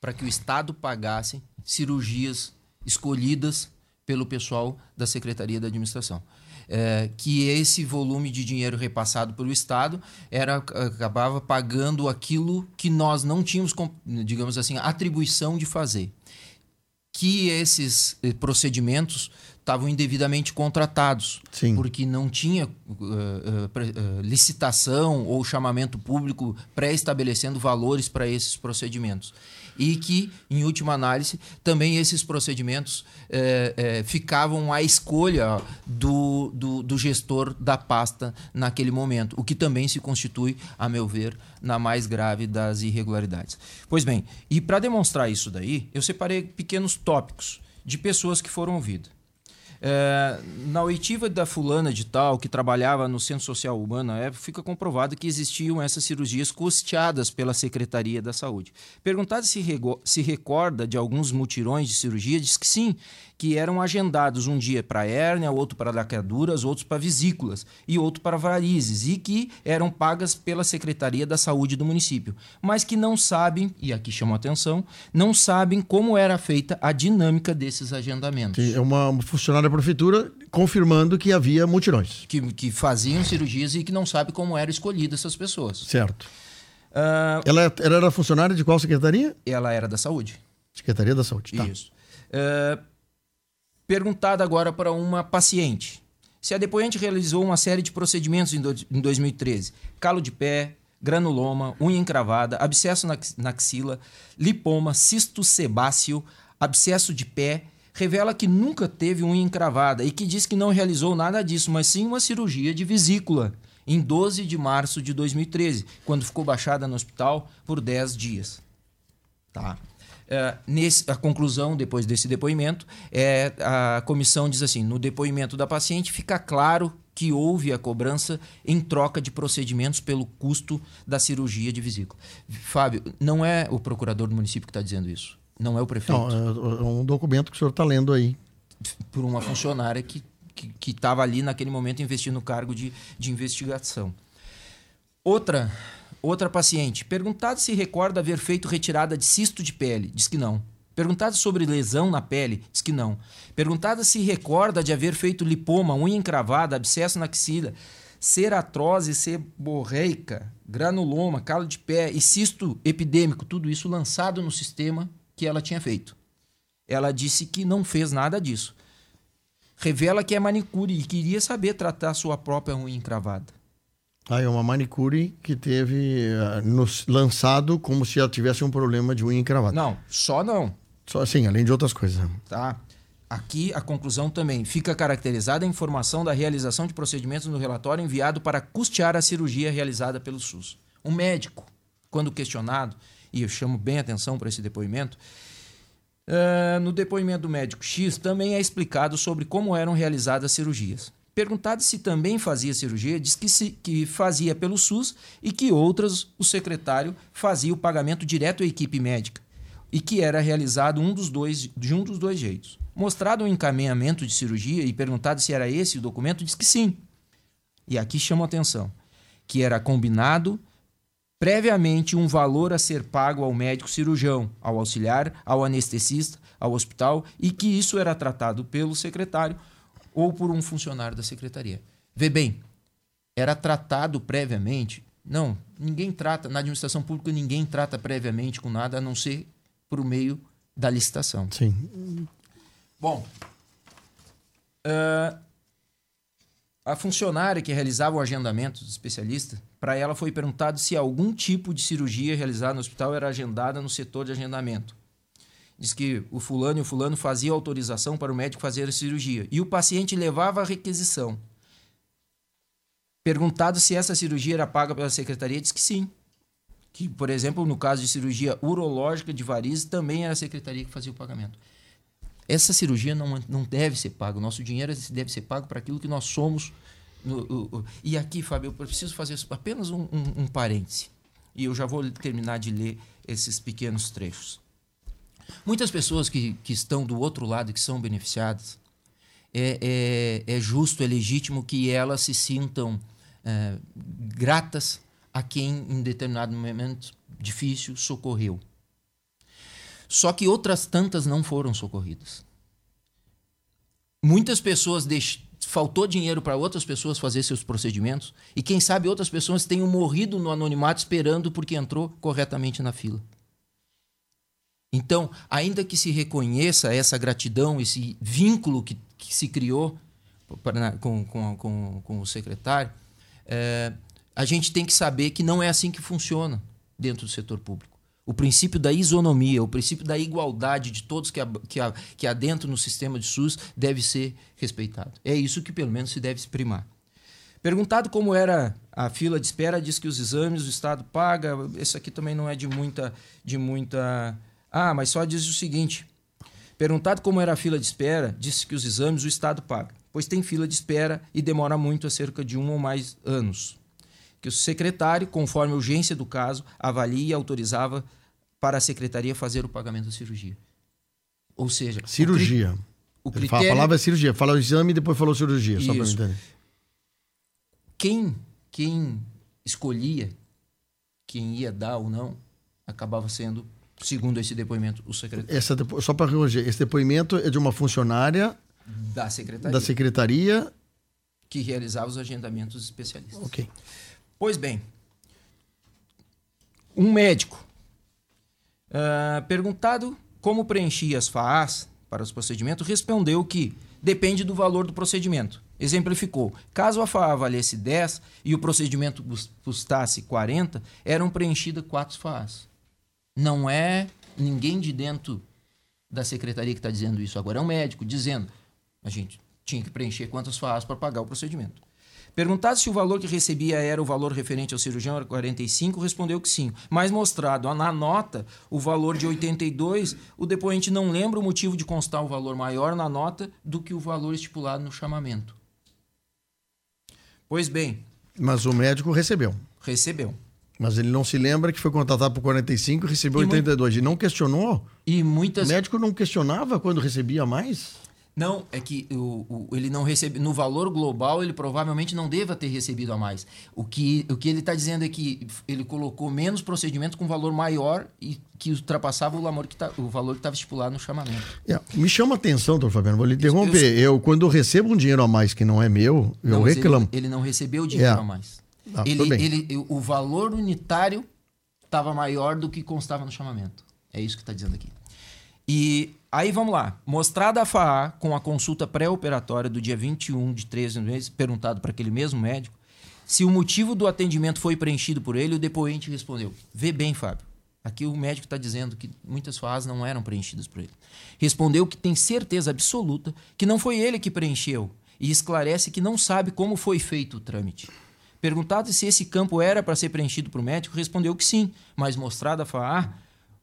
para que o Estado pagasse cirurgias escolhidas pelo pessoal da Secretaria da Administração. É, que esse volume de dinheiro repassado pelo Estado era acabava pagando aquilo que nós não tínhamos, digamos assim, atribuição de fazer. Que esses eh, procedimentos estavam indevidamente contratados, Sim. porque não tinha pre- eh, licitação ou chamamento público pré-estabelecendo valores para esses procedimentos. E que, em última análise, também esses procedimentos eh, eh, ficavam à escolha do, do, do gestor da pasta naquele momento, o que também se constitui, a meu ver, na mais grave das irregularidades. Pois bem, e para demonstrar isso daí, eu separei pequenos tópicos de pessoas que foram ouvidas. É, na oitiva da fulana de tal, que trabalhava no Centro Social Humano, época, fica comprovado que existiam essas cirurgias custeadas pela Secretaria da Saúde. Perguntado se, se recorda de alguns mutirões de cirurgia, diz que sim, que eram agendados um dia para hérnia, outro para laqueaduras, outros para vesículas e outro para varizes, e que eram pagas pela Secretaria da Saúde do município, mas que não sabem, e aqui chama a atenção, não sabem como era feita a dinâmica desses agendamentos. É uma, funcionária da prefeitura confirmando que havia mutirões. que, que faziam cirurgias e que não sabe como eram escolhidas essas pessoas. Certo. Ah, Ela, ela era funcionária de qual secretaria? ela era da saúde. Secretaria da Saúde. Tá. Isso. Ah, perguntada agora para uma paciente. Se a depoente realizou uma série de procedimentos em, do- em 2013, calo de pé, granuloma, unha encravada, abscesso na, na axila, lipoma, cisto sebáceo, abscesso de pé, revela que nunca teve unha encravada e que diz que não realizou nada disso, mas sim uma cirurgia de vesícula em 12 de março de 2013, quando ficou baixada no hospital por 10 dias. Tá? É, nesse, a conclusão, depois desse depoimento, é a comissão diz assim: no depoimento da paciente fica claro que houve a cobrança em troca de procedimentos pelo custo da cirurgia de vesícula. Fábio, não é o procurador do município que está dizendo isso. Não é o prefeito. Não, é é um documento que o senhor está lendo aí. Por uma funcionária que estava que, estava ali naquele momento investindo no cargo de, de investigação. Outra, outra paciente, perguntado se recorda haver feito retirada de cisto de pele, diz que não. Perguntada sobre lesão na pele, diz que não. Perguntada se recorda de haver feito lipoma, unha encravada, abscesso na axila, ceratrose seborreica, granuloma, calo de pé e cisto epidêmico, tudo isso lançado no sistema que ela tinha feito. Ela disse que não fez nada disso. Revela que é manicure e queria saber tratar sua própria unha encravada. Ah, é uma manicure que teve uh, nos, lançado como se ela tivesse um problema de unha encravada. Não, só não. Só assim, além de outras coisas. Tá. Aqui a conclusão também fica caracterizada a informação da realização de procedimentos no relatório enviado para custear a cirurgia realizada pelo SUS. Um médico, quando questionado, e eu chamo bem atenção para esse depoimento, uh, no depoimento do médico X também é explicado sobre como eram realizadas as cirurgias. Perguntado se também fazia cirurgia, diz que, se, que fazia pelo SUS e que outras o secretário fazia o pagamento direto à equipe médica e que era realizado um dos dois, de um dos dois jeitos. Mostrado o um encaminhamento de cirurgia e perguntado se era esse o documento, diz que sim. E aqui chama atenção que era combinado previamente um valor a ser pago ao médico cirurgião, ao auxiliar, ao anestesista, ao hospital e que isso era tratado pelo secretário ou por um funcionário da secretaria. Vê bem, era tratado previamente. Não, ninguém trata, na administração pública, ninguém trata previamente com nada a não ser por meio da licitação. Sim. Bom, uh, a funcionária que realizava o agendamento do especialista, para ela foi perguntado se algum tipo de cirurgia realizada no hospital era agendada no setor de agendamento. Diz que o fulano e o fulano faziam autorização para o médico fazer a cirurgia e o paciente levava a requisição. Perguntado se essa cirurgia era paga pela secretaria, diz que sim que, por exemplo, no caso de cirurgia urológica de varizes, também era a secretaria que fazia o pagamento. Essa cirurgia não, não deve ser paga. O nosso dinheiro deve ser pago para aquilo que nós somos. E aqui, Fábio, eu preciso fazer apenas um, um, um parêntese. E eu já vou terminar de ler esses pequenos trechos. Muitas pessoas que, que estão do outro lado que são beneficiadas, é, é, é justo, é legítimo que elas se sintam é, gratas a quem em determinado momento difícil socorreu. Só que outras tantas não foram socorridas. Muitas pessoas deix... faltou dinheiro para outras pessoas fazer seus procedimentos e quem sabe outras pessoas tenham morrido no anonimato esperando porque entrou corretamente na fila. Então, ainda que se reconheça essa gratidão, esse vínculo que, que se criou com, com, com, com o secretário, é, a gente tem que saber que não é assim que funciona dentro do setor público. O princípio da isonomia, o princípio da igualdade de todos que há, que que no sistema de SUS deve ser respeitado. É isso que, pelo menos, se deve exprimar. Perguntado como era a fila de espera, diz que os exames o Estado paga. Esse aqui também não é de muita, de muita. Ah, mas só diz o seguinte: perguntado como era a fila de espera, disse que os exames o Estado paga, pois tem fila de espera e demora muito há cerca de um ou mais anos que o secretário, conforme a urgência do caso, avalia e autorizava para a secretaria fazer o pagamento da cirurgia. Ou seja, cirurgia. O, cri... o critério... A palavra é cirurgia. Fala o exame e depois falou cirurgia, Isso. só para entender. Quem, quem escolhia quem ia dar ou não, acabava sendo, segundo esse depoimento, o secretário. Essa, só para corrigir, esse depoimento é de uma funcionária da secretaria. da secretaria que realizava os agendamentos especialistas. Ok. Pois bem, um médico uh, perguntado como preenchia as FAAs para os procedimentos, respondeu que depende do valor do procedimento. Exemplificou: caso a FAA valesse 10 e o procedimento custasse 40, eram preenchidas quatro FAAs. Não é ninguém de dentro da secretaria que está dizendo isso agora, é um médico dizendo. A gente tinha que preencher quantas FAAs para pagar o procedimento. Perguntado se o valor que recebia era o valor referente ao cirurgião, era 45, respondeu que sim. Mas mostrado na nota o valor de 82, o depoente não lembra o motivo de constar o valor maior na nota do que o valor estipulado no chamamento. Pois bem. Mas o médico recebeu. Recebeu. Mas ele não se lembra que foi contratado por 45 e recebeu e 82. Mu... E não questionou? E muitas... O médico não questionava quando recebia mais? Não, é que o, o, ele não recebe. No valor global, ele provavelmente não deva ter recebido a mais. O que, o que ele está dizendo é que ele colocou menos procedimentos com valor maior e que ultrapassava o valor que tá, o valor que estava estipulado no chamamento. Yeah. Me chama a atenção, doutor Fabiano, vou lhe interromper. Eu, eu, quando eu recebo um dinheiro a mais que não é meu, eu não, reclamo. Ele, ele, não recebeu dinheiro yeah. a mais. Ah, ele, ele, o valor unitário estava maior do que constava no chamamento. É isso que está dizendo aqui. E aí vamos lá. Mostrada a FAA com a consulta pré-operatória do dia 21 de 13 meses, perguntado para aquele mesmo médico se o motivo do atendimento foi preenchido por ele, o depoente respondeu: Vê bem, Fábio. Aqui o médico está dizendo que muitas FAAs não eram preenchidas por ele. Respondeu que tem certeza absoluta que não foi ele que preencheu e esclarece que não sabe como foi feito o trâmite. Perguntado se esse campo era para ser preenchido por médico, respondeu que sim, mas mostrada a FAA,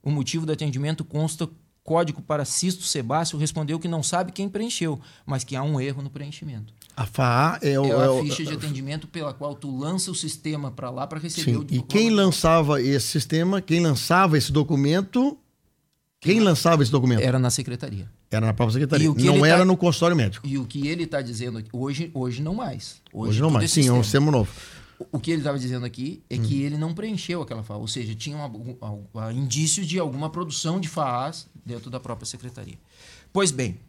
o motivo do atendimento consta código para Cisto Sebácio respondeu que não sabe quem preencheu, mas que há um erro no preenchimento. A FAA é, o, é a é ficha de atendimento pela qual tu lança o sistema para lá para receber sim, o E quem lançava esse sistema, quem lançava esse documento, quem lançava esse documento? Era na secretaria. Era na própria secretaria. Não era tá... no consultório médico. E o que ele está dizendo aqui, hoje, hoje não mais. Hoje, hoje não mais. Sim, é um sistema novo. O que ele estava dizendo aqui é que hum. ele não preencheu aquela FAA, ou seja, tinha um indício de alguma produção de FAAs dentro da própria secretaria. Pois bem,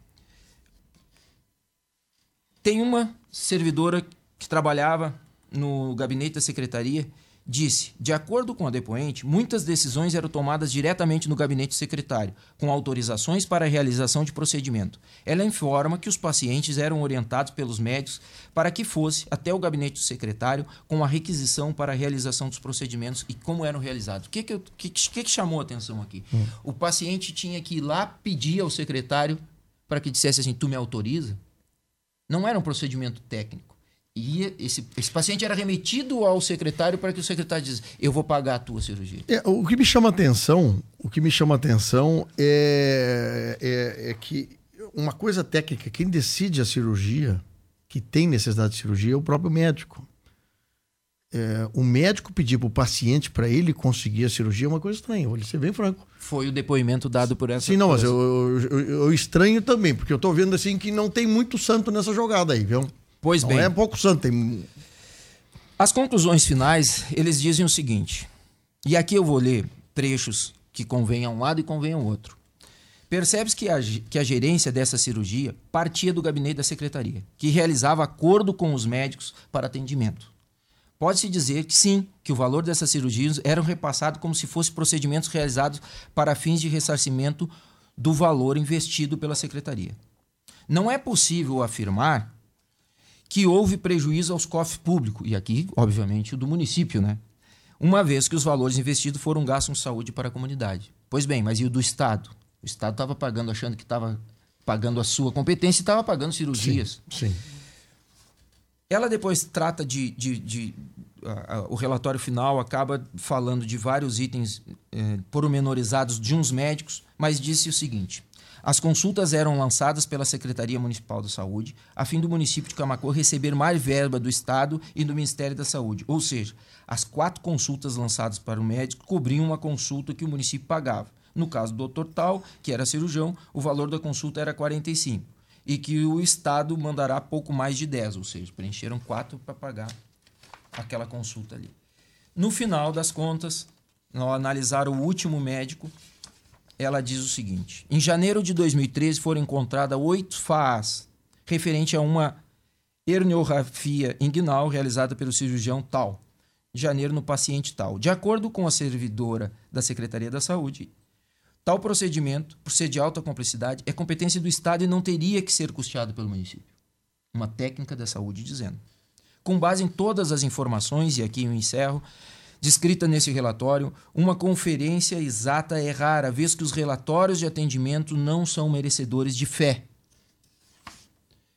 tem uma servidora que trabalhava no gabinete da secretaria disse: de acordo com a depoente, muitas decisões eram tomadas diretamente no gabinete secretário, com autorizações para a realização de procedimento. Ela informa que os pacientes eram orientados pelos médicos para que fosse até o gabinete do secretário com a requisição para a realização dos procedimentos e como eram realizados. O que, que, que, que, chamou a atenção aqui? Hum. O paciente tinha que ir lá pedir ao secretário para que dissesse assim: tu me autoriza? Não era um procedimento técnico. E esse, esse paciente era remetido ao secretário para que o secretário dizia, eu vou pagar a tua cirurgia. É, o que me chama atenção, o que me chama atenção é, é, é, que uma coisa técnica, quem decide a cirurgia, que tem necessidade de cirurgia, é o próprio médico. É, o médico pedir para o paciente para ele conseguir a cirurgia é uma coisa estranha, vou ser bem franco. Foi o depoimento dado por essa Sim, não, mas eu, eu, eu, eu, estranho também, porque eu estou vendo assim que não tem muito santo nessa jogada aí, viu? Pois Não bem. é pouco santo. Tem... As conclusões finais, eles dizem o seguinte, e aqui eu vou ler trechos que convêm a um lado e convêm ao outro. Percebe-se que a, que a gerência dessa cirurgia partia do gabinete da secretaria, que realizava acordo com os médicos para atendimento. Pode-se dizer que sim, que o valor dessas cirurgias eram repassado como se fossem procedimentos realizados para fins de ressarcimento do valor investido pela secretaria. Não é possível afirmar que houve prejuízo aos cofres públicos, e aqui, obviamente, o do município, né? Uma vez que os valores investidos foram gastos em saúde para a comunidade. Pois bem, mas e o do Estado? O Estado estava pagando, achando que estava pagando a sua competência e estava pagando cirurgias. Sim. sim. Ela depois trata de. de, de a, a, o relatório final acaba falando de vários itens eh, pormenorizados de uns médicos, mas disse o seguinte: as consultas eram lançadas pela Secretaria Municipal da Saúde, a fim do município de Camacô receber mais verba do Estado e do Ministério da Saúde. Ou seja, as quatro consultas lançadas para o médico cobriam uma consulta que o município pagava. No caso do doutor Tal, que era cirurgião, o valor da consulta era 45. E que o Estado mandará pouco mais de 10, ou seja, preencheram quatro para pagar aquela consulta ali. No final das contas, ao analisar o último médico, ela diz o seguinte: em janeiro de 2013 foram encontradas oito FAAs referente a uma herniografia inguinal realizada pelo cirurgião tal. De janeiro no paciente tal. De acordo com a servidora da Secretaria da Saúde, tal procedimento, por ser de alta complexidade, é competência do Estado e não teria que ser custeado pelo município. Uma técnica da saúde dizendo. Com base em todas as informações, e aqui eu encerro, descrita nesse relatório, uma conferência exata é rara, vez que os relatórios de atendimento não são merecedores de fé,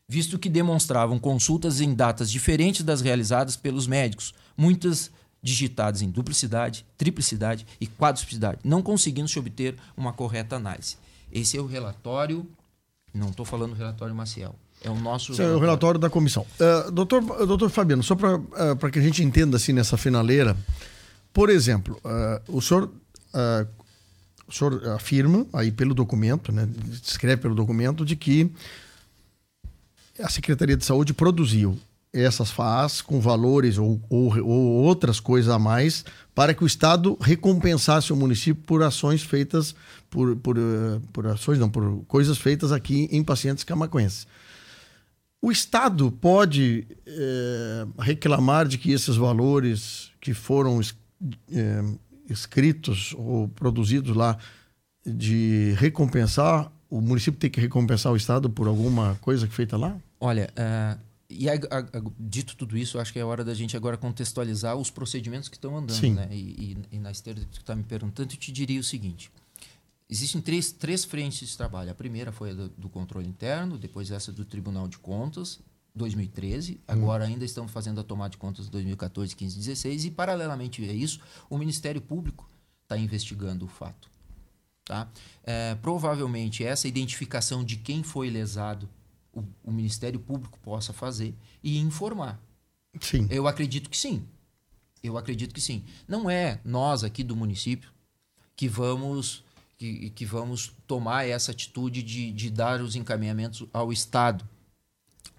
visto que demonstravam consultas em datas diferentes das realizadas pelos médicos, muitas digitadas em duplicidade, triplicidade e quadruplicidade, não conseguindo se obter uma correta análise. Esse é o relatório, não estou falando do relatório Maciel, é o nosso. Esse relatório. é o relatório da comissão. Uh, doutor, doutor Fabiano, só para uh, que a gente entenda assim nessa finaleira, por exemplo, uh, o senhor, uh, o senhor afirma aí pelo documento, né, pelo documento, de que a Secretaria de Saúde produziu essas FAAs com valores ou, ou, ou, outras coisas a mais para que o Estado recompensasse o município por ações feitas por, por, eh, por ações não por coisas feitas aqui em pacientes camacuenses. O Estado pode é, reclamar de que esses valores que foram é, escritos ou produzidos lá de recompensar o município tem que recompensar o Estado por alguma coisa que feita lá? Olha, uh, e a, a, a, dito tudo isso, acho que é hora da gente agora contextualizar os procedimentos que estão andando. Sim. Né? E, e, e na esteira que tu está me perguntando, eu te diria o seguinte. Existem três, três frentes de trabalho. A primeira foi a do, do controle interno, depois essa do Tribunal de Contas, 2013. Hum. Agora hum. ainda estamos fazendo a tomada de contas 2014, 15, 16. E, paralelamente a isso, o Ministério Público está investigando o fato. Tá? É, provavelmente essa identificação de quem foi lesado o, o, Ministério Público possa fazer e informar. Sim. Eu acredito que sim. Eu acredito que sim. Não é nós aqui do município que vamos que, que vamos tomar essa atitude de, de dar os encaminhamentos ao Estado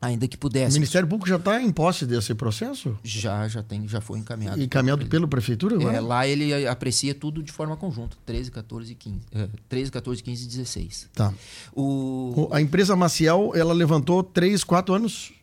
ainda que pudesse. O Ministério Público já está em posse desse processo? Já, já tem, já foi encaminhado. Encaminhado pela prefeitura agora? É, lá ele aprecia tudo de forma conjunta, 13, 14, 15, 13, 14, 15 e 16. Tá. O... A empresa Maciel, ela levantou 3, 4 anos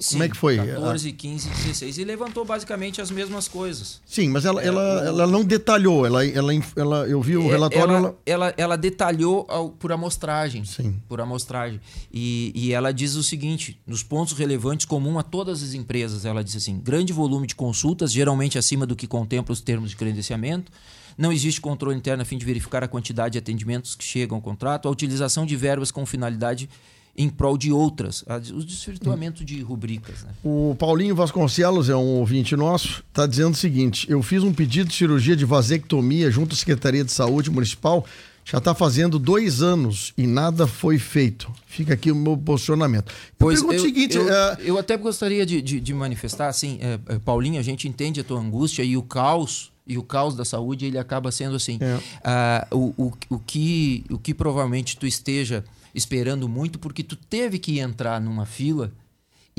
Sim, Como é que foi? 14, 15, 16. E levantou basicamente as mesmas coisas. Sim, mas ela, é, ela, o... ela não detalhou. Ela, ela, ela, eu vi o é, relatório. Ela, ela... ela, detalhou ao, por amostragem. Sim. Por amostragem. E, e ela diz o seguinte: nos pontos relevantes comum a todas as empresas, ela diz assim: grande volume de consultas, geralmente acima do que contempla os termos de credenciamento. Não existe controle interno a fim de verificar a quantidade de atendimentos que chegam ao contrato, a utilização de verbas com finalidade em prol de outras, o desvirtuamento de rubricas. Né? O Paulinho Vasconcelos é um ouvinte nosso, está dizendo o seguinte: eu fiz um pedido de cirurgia de vasectomia junto à Secretaria de Saúde Municipal, já está fazendo dois anos e nada foi feito. Fica aqui o meu posicionamento. Pois eu, o seguinte: eu, é... eu até gostaria de, de, de manifestar, assim, é, Paulinho, a gente entende a tua angústia e o caos e o caos da saúde ele acaba sendo assim. É. Uh, o, o, o, que, o que provavelmente tu esteja esperando muito porque tu teve que entrar numa fila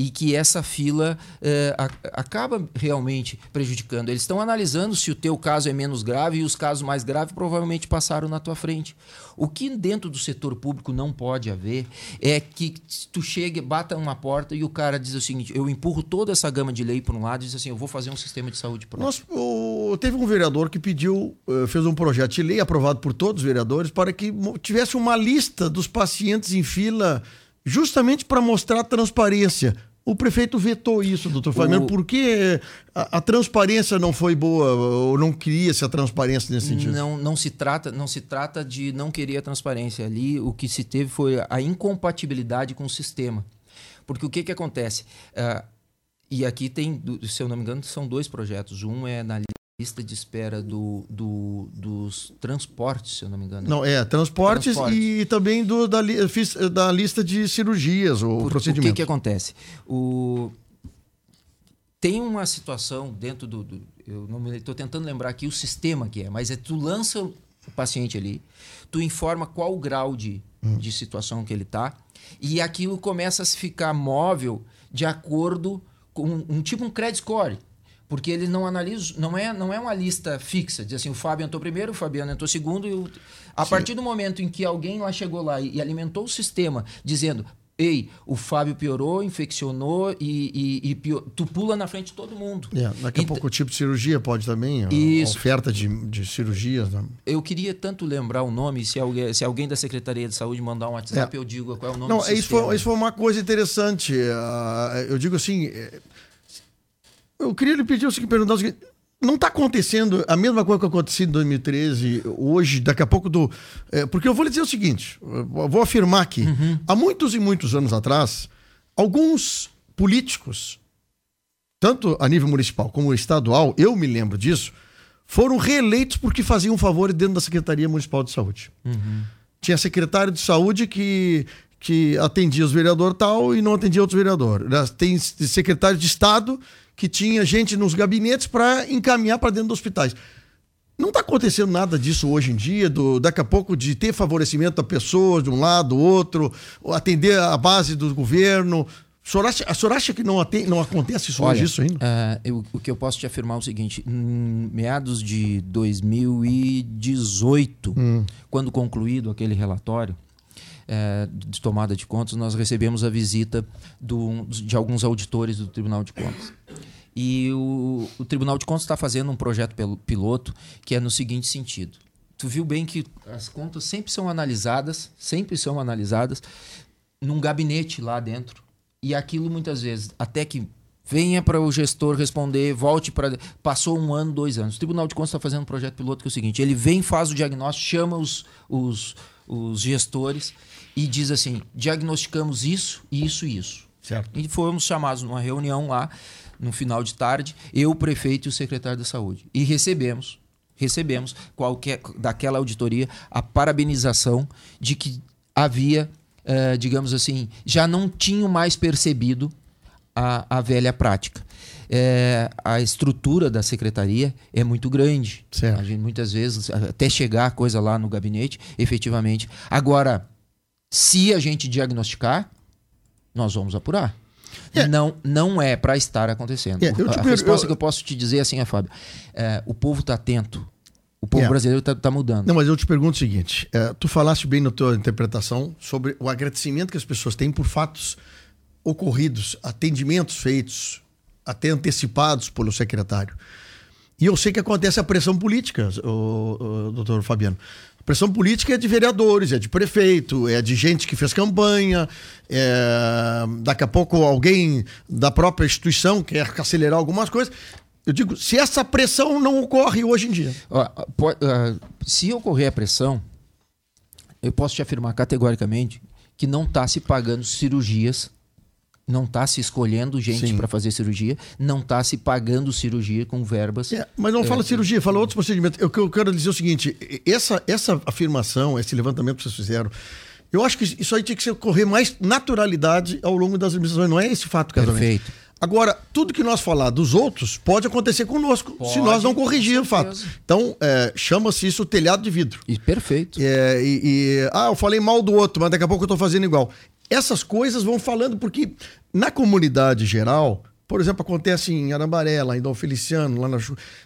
e que essa fila eh, a, acaba realmente prejudicando. Eles estão analisando se o teu caso é menos grave e os casos mais graves provavelmente passaram na tua frente. O que dentro do setor público não pode haver é que tu chegue, bata uma porta e o cara diz o seguinte: eu empurro toda essa gama de lei para um lado e diz assim, eu vou fazer um sistema de saúde próprio. Nós, o, teve um vereador que pediu, eh, fez um projeto de lei aprovado por todos os vereadores para que tivesse uma lista dos pacientes em fila justamente para mostrar transparência. O prefeito vetou isso, doutor Flamengo. O... Por que a, a, transparência não foi boa ou não queria-se a transparência nesse sentido? Não, não, se trata, não se trata de não querer a transparência. Ali o que se teve foi a incompatibilidade com o sistema. Porque o que, que acontece? Uh, e aqui tem, se eu não me engano, são dois projetos. Um é na lista de espera do, do, dos transportes, se eu não me engano. Não, é, transportes, transportes. e também do, da, da lista de cirurgias ou procedimentos. O que, que acontece? O, tem uma situação dentro do. do eu não estou tentando lembrar aqui o sistema que é, mas é tu lança o paciente ali, tu informa qual o grau de, hum. de situação que ele está, e aquilo começa a se ficar móvel de acordo com um, um tipo um credit score porque eles não analisam, não é, não é uma lista fixa, diz assim, o Fábio entrou primeiro, o Fabiano entrou segundo, e o... a Sim. partir do momento em que alguém lá chegou lá e, e alimentou o sistema, dizendo, ei, o Fábio piorou, infeccionou e, e, e pior... tu pula na frente de todo mundo. É, daqui a pouco o tipo de cirurgia pode também, Isso. oferta de, de cirurgias. Né? Eu queria tanto lembrar o nome, se alguém, se alguém da Secretaria de Saúde mandar um WhatsApp, é. eu digo qual é o nome Não, do isso foi, isso foi uma coisa interessante. Uh, eu digo assim, eu queria lhe pedir o seguinte, perguntar o seguinte, não está acontecendo a mesma coisa que aconteceu em 2013, hoje, daqui a pouco do. É, porque eu vou lhe dizer o seguinte: vou afirmar aqui. Uhum. Há muitos e muitos anos atrás, alguns políticos, tanto a nível municipal como estadual, eu me lembro disso, foram reeleitos porque faziam favores dentro da Secretaria Municipal de Saúde. Uhum. Tinha secretário de saúde que, que atendia os vereadores tal e não atendia outros vereadores. Tem secretário de Estado que tinha gente nos gabinetes para encaminhar para dentro dos hospitais. Não está acontecendo nada disso hoje em dia, do, daqui a pouco de ter favorecimento a pessoas de um lado, do outro, atender a base do governo. O senhor acha, a senhora acha que não, tem, não acontece isso Olha, hoje isso ainda? Uh, eu, o que eu posso te afirmar é o seguinte: em meados de 2018, hum. quando concluído aquele relatório uh, de tomada de contas, nós recebemos a visita do, de alguns auditores do Tribunal de Contas. E o, o Tribunal de Contas está fazendo um projeto piloto que é no seguinte sentido. Tu viu bem que as contas sempre são analisadas, sempre são analisadas num gabinete lá dentro e aquilo muitas vezes, até que venha para o gestor responder, volte para. Passou um ano, dois anos. O Tribunal de Contas está fazendo um projeto piloto que é o seguinte: ele vem, faz o diagnóstico, chama os, os, os gestores e diz assim: diagnosticamos isso, isso e isso. Certo. E fomos chamados numa reunião lá, no final de tarde, eu, o prefeito e o secretário da saúde. E recebemos, recebemos qualquer daquela auditoria a parabenização de que havia uh, digamos assim, já não tinham mais percebido a, a velha prática. É, a estrutura da secretaria é muito grande. Certo. A gente, muitas vezes, até chegar a coisa lá no gabinete, efetivamente. Agora, se a gente diagnosticar, nós vamos apurar. É. Não, não é para estar acontecendo. É, a resposta eu... que eu posso te dizer assim é, Fábio, é, o povo está atento o povo yeah. brasileiro está tá mudando. Não, mas eu te pergunto o seguinte: é, tu falaste bem na tua interpretação sobre o agradecimento que as pessoas têm por fatos ocorridos, atendimentos feitos, até antecipados pelo secretário. E eu sei que acontece a pressão política, o, o doutor Fabiano. Pressão política é de vereadores, é de prefeito, é de gente que fez campanha, é... daqui a pouco alguém da própria instituição quer acelerar algumas coisas. Eu digo, se essa pressão não ocorre hoje em dia. Uh, se ocorrer a pressão, eu posso te afirmar categoricamente que não está se pagando cirurgias, não está se escolhendo gente para fazer cirurgia, não está se pagando cirurgia com verbas. É, mas não é, fala cirurgia, fala outros procedimentos. Eu, eu quero dizer é o seguinte: essa, essa afirmação, esse levantamento que vocês fizeram, eu acho que isso aí tinha que ocorrer mais naturalidade ao longo das administrações. Não é esse fato, Perfeito. Agora, tudo que nós falar dos outros pode acontecer conosco, pode, se nós não corrigir o fato. Então, é, chama-se isso telhado de vidro. E perfeito. É, e, e, ah, eu falei mal do outro, mas daqui a pouco eu estou fazendo igual. Essas coisas vão falando, porque na comunidade geral, por exemplo, acontece em Arambaré, lá em Dom Feliciano, lá na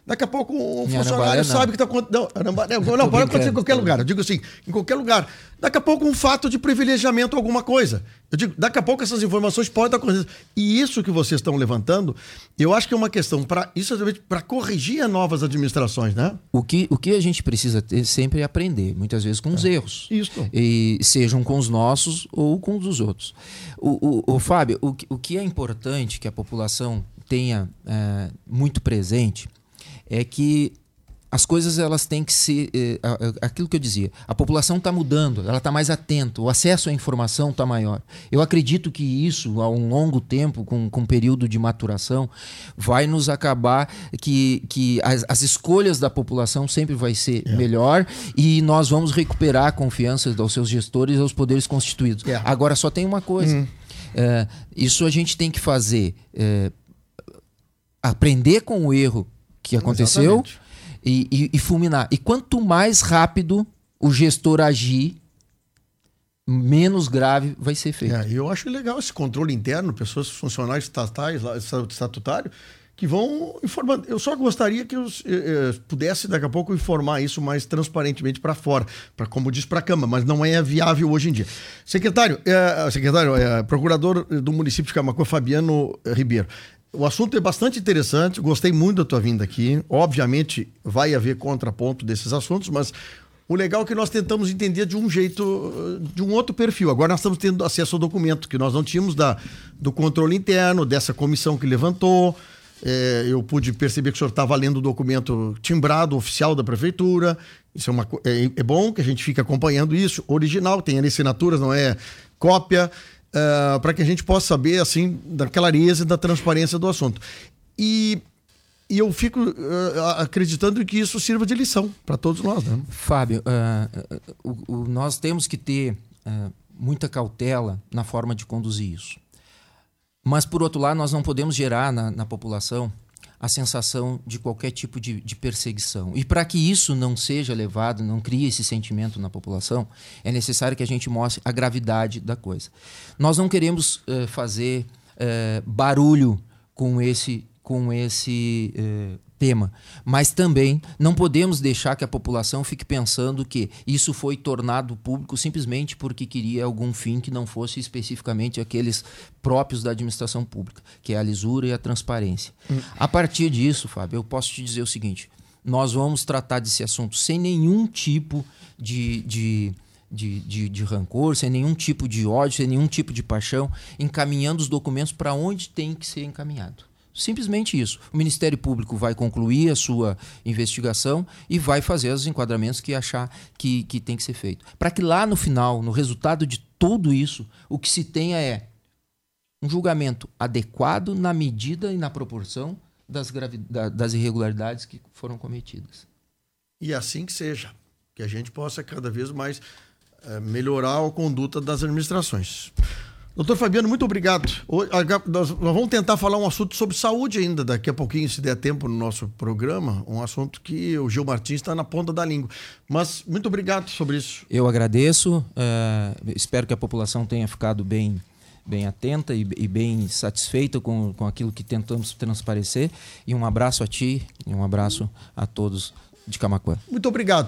Daqui a pouco um em funcionário Arambaré, sabe que está acontecendo. Não, Arambaré, *laughs* não pode acontecer em qualquer lugar. Eu digo assim, em qualquer lugar. Daqui a pouco um fato de privilegiamento alguma coisa. Eu digo, daqui a pouco essas informações podem estar acontecendo. E isso que vocês estão levantando, eu acho que é uma questão para isso é para corrigir as novas administrações, né? O que, o que a gente precisa ter sempre é aprender, muitas vezes com os é. erros. Isso. E sejam com os nossos ou com os dos outros. O, o, o Fábio, o, o que é importante que a população tenha é, muito presente é que as coisas elas têm que ser eh, aquilo que eu dizia a população está mudando ela está mais atenta o acesso à informação está maior eu acredito que isso a um longo tempo com, com um período de maturação vai nos acabar que, que as, as escolhas da população sempre vai ser é. melhor e nós vamos recuperar a confiança dos seus gestores aos poderes constituídos é. agora só tem uma coisa uhum. é, isso a gente tem que fazer é, aprender com o erro que aconteceu Exatamente e, e, e fulminar. E quanto mais rápido o gestor agir, menos grave vai ser feito. É, eu acho legal esse controle interno, pessoas funcionários estatais, estatutário, que vão informando. Eu só gostaria que eu eh, eh, pudesse daqui a pouco informar isso mais transparentemente para fora, para como diz para a Câmara, mas não é viável hoje em dia. Secretário, eh, secretário, eh, procurador do município de Camacuã, Fabiano Ribeiro. O assunto é bastante interessante, gostei muito da tua vinda aqui. Obviamente vai haver contraponto desses assuntos, mas o legal é que nós tentamos entender de um jeito, de um outro perfil. Agora nós estamos tendo acesso ao documento que nós não tínhamos da, do controle interno, dessa comissão que levantou. É, eu pude perceber que o senhor estava lendo o documento timbrado, oficial da prefeitura. Isso é, uma, é, é bom que a gente fique acompanhando isso. Original, tem ali assinaturas, não é cópia uh, para que a gente possa saber assim da clareza e da transparência do assunto. E, e eu fico uh, acreditando que isso sirva de lição para todos nós. Né? Fábio, uh, nós temos que ter muita cautela na forma de conduzir isso. Mas, por outro lado, nós não podemos gerar na, na população a sensação de qualquer tipo de, de perseguição. E para que isso não seja levado, não crie esse sentimento na população, é necessário que a gente mostre a gravidade da coisa. Nós não queremos uh, fazer é, barulho com esse, com esse é, tema. Mas também não podemos deixar que a população fique pensando que isso foi tornado público simplesmente porque queria algum fim que não fosse especificamente aqueles próprios da administração pública, que é a lisura e a transparência. Hum. A partir disso, Fábio, eu posso te dizer o seguinte: nós vamos tratar desse assunto sem nenhum tipo de, de de, de, de, rancor, sem nenhum tipo de ódio, sem nenhum tipo de paixão, encaminhando os documentos para onde tem que ser encaminhado. Simplesmente isso. O Ministério Público vai concluir a sua investigação e vai fazer os enquadramentos que achar que, que tem que ser feito. Para que lá no final, no resultado de tudo isso, o que se tenha é um julgamento adequado na medida e na proporção das, das irregularidades que foram cometidas. E assim que seja. Que a gente possa cada vez mais é, melhorar a conduta das administrações. Doutor Fabiano, muito obrigado. Nós vamos tentar falar um assunto sobre saúde ainda, daqui a pouquinho, se der tempo no nosso programa. Um assunto que o Gil Martins está na ponta da língua. Mas muito obrigado sobre isso. Eu agradeço. Uh, espero que a população tenha ficado bem, bem atenta e, e, bem satisfeita com, com aquilo que tentamos transparecer. E um abraço a ti e um abraço a todos de Camacuã. Muito obrigado.